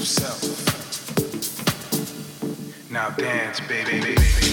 yourself. Now dance, baby. baby.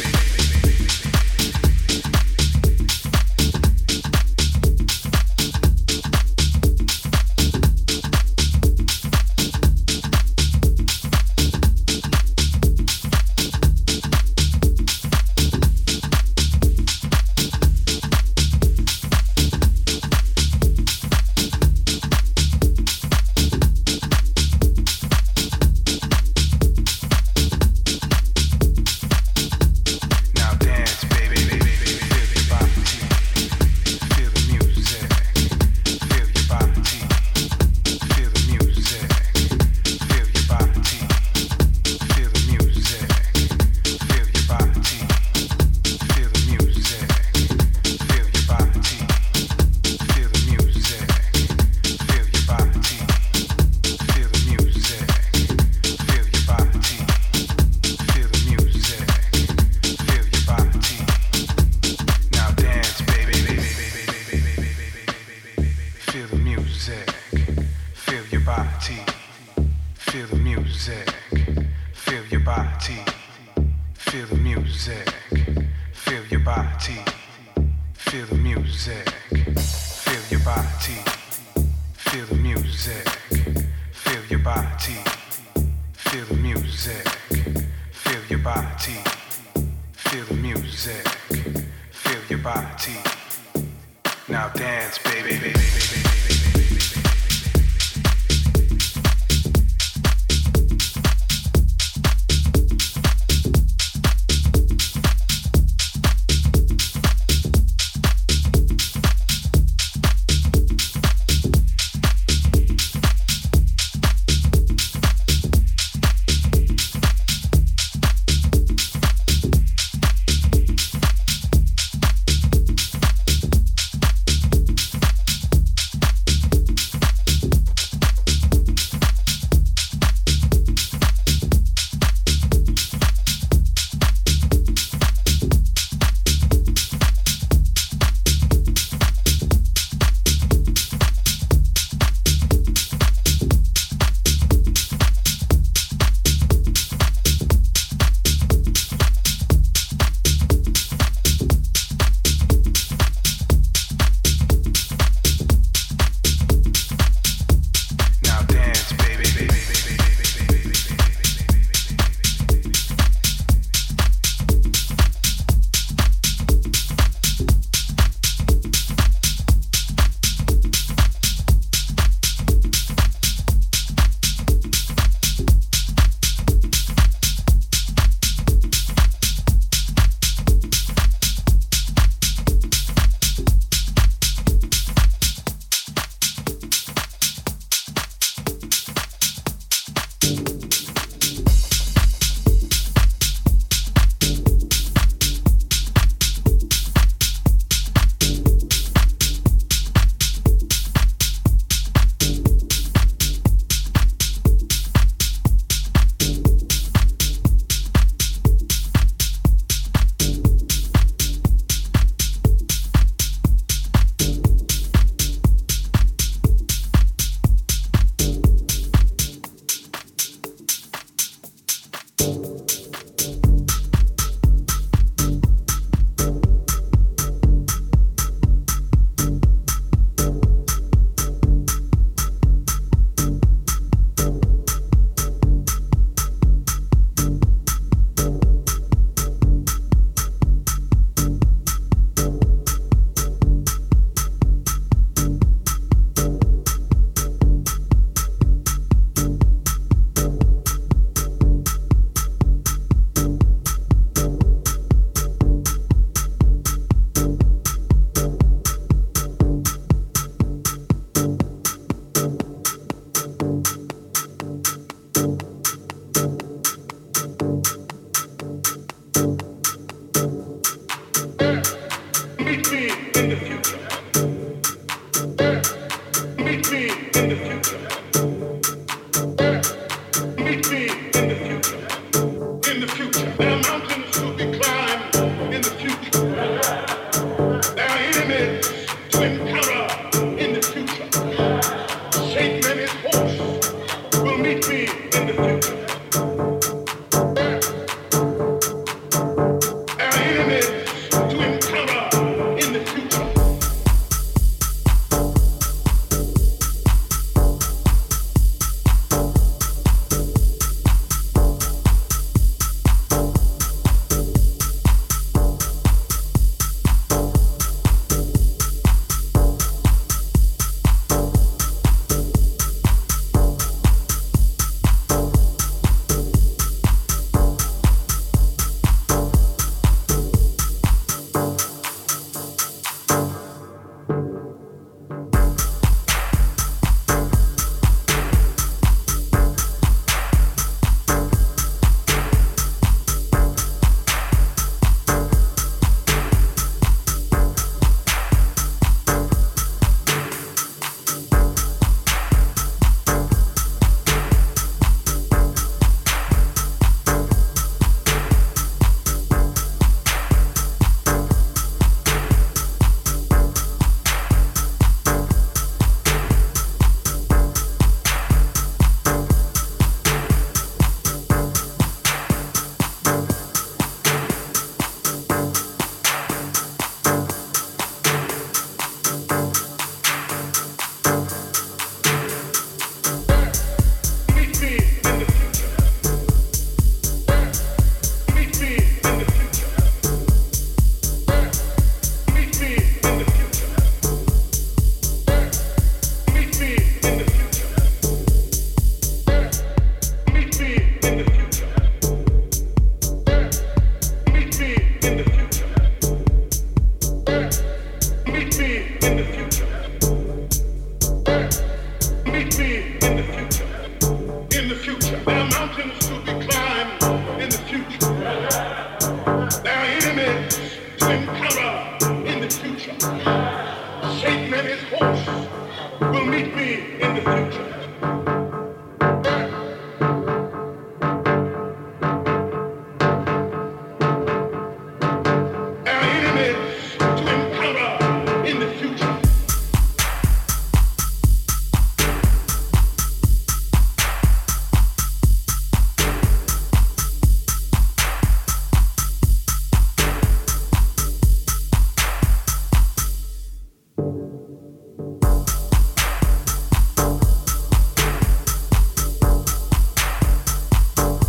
you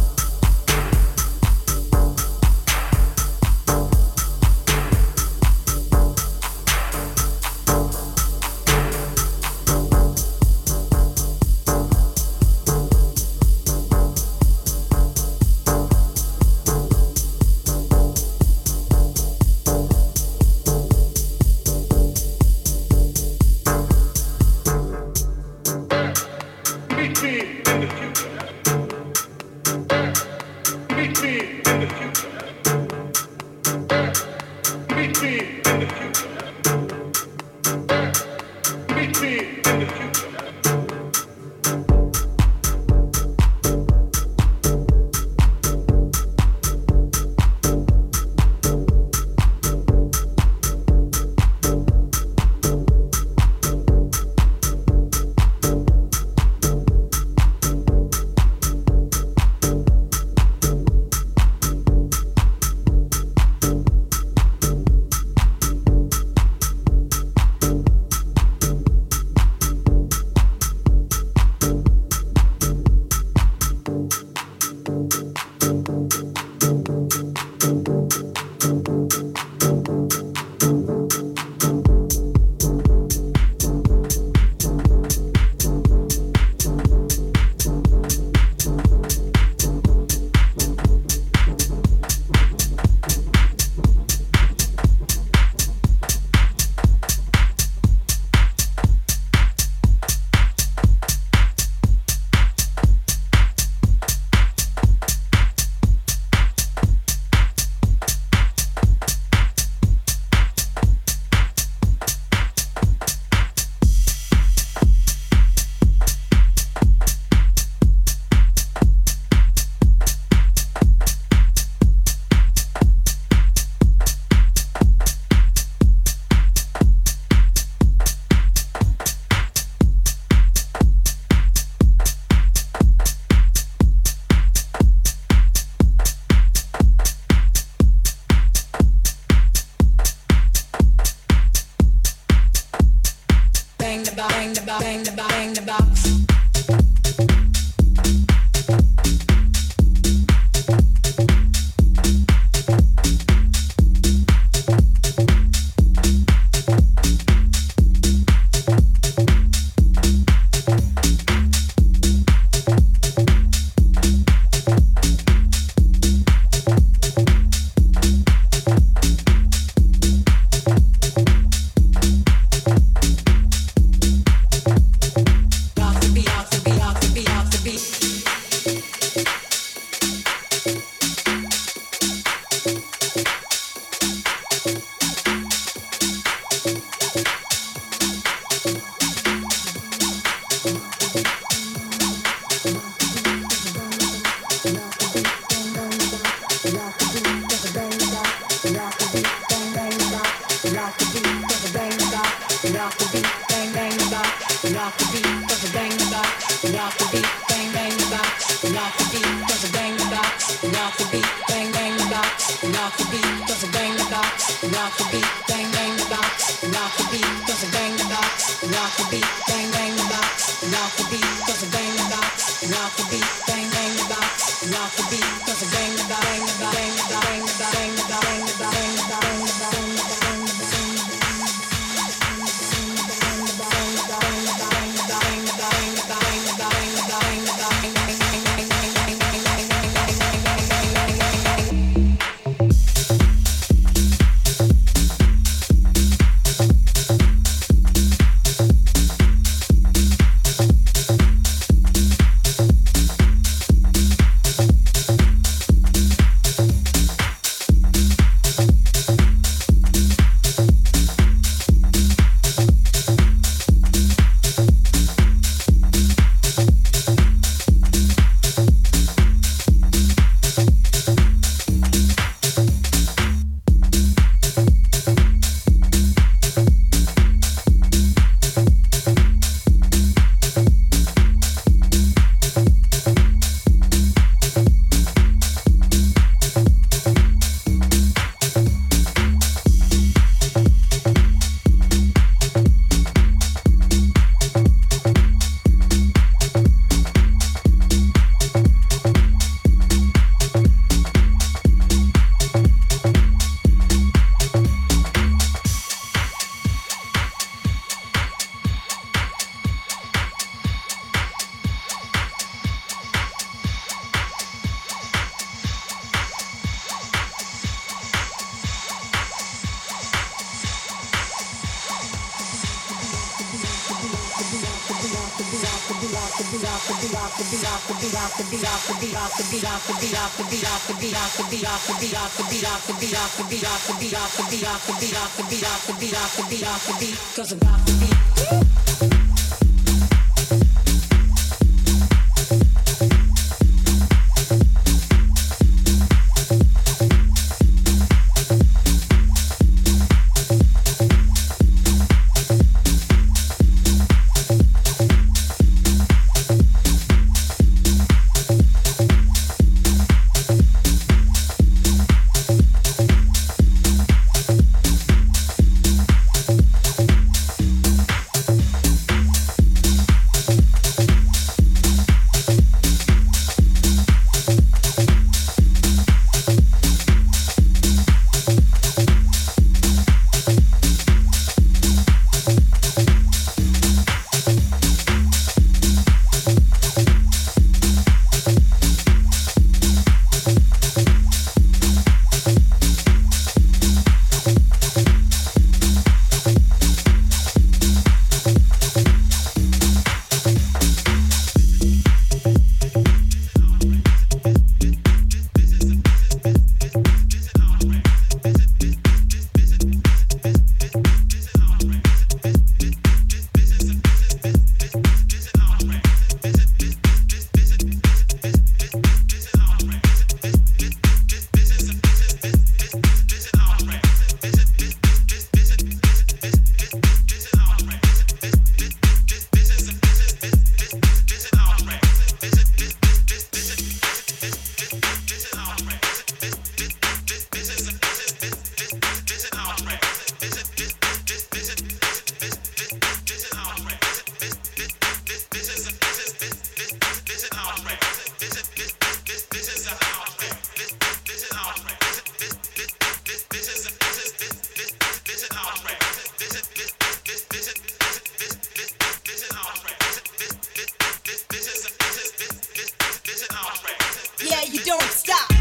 you don't stop.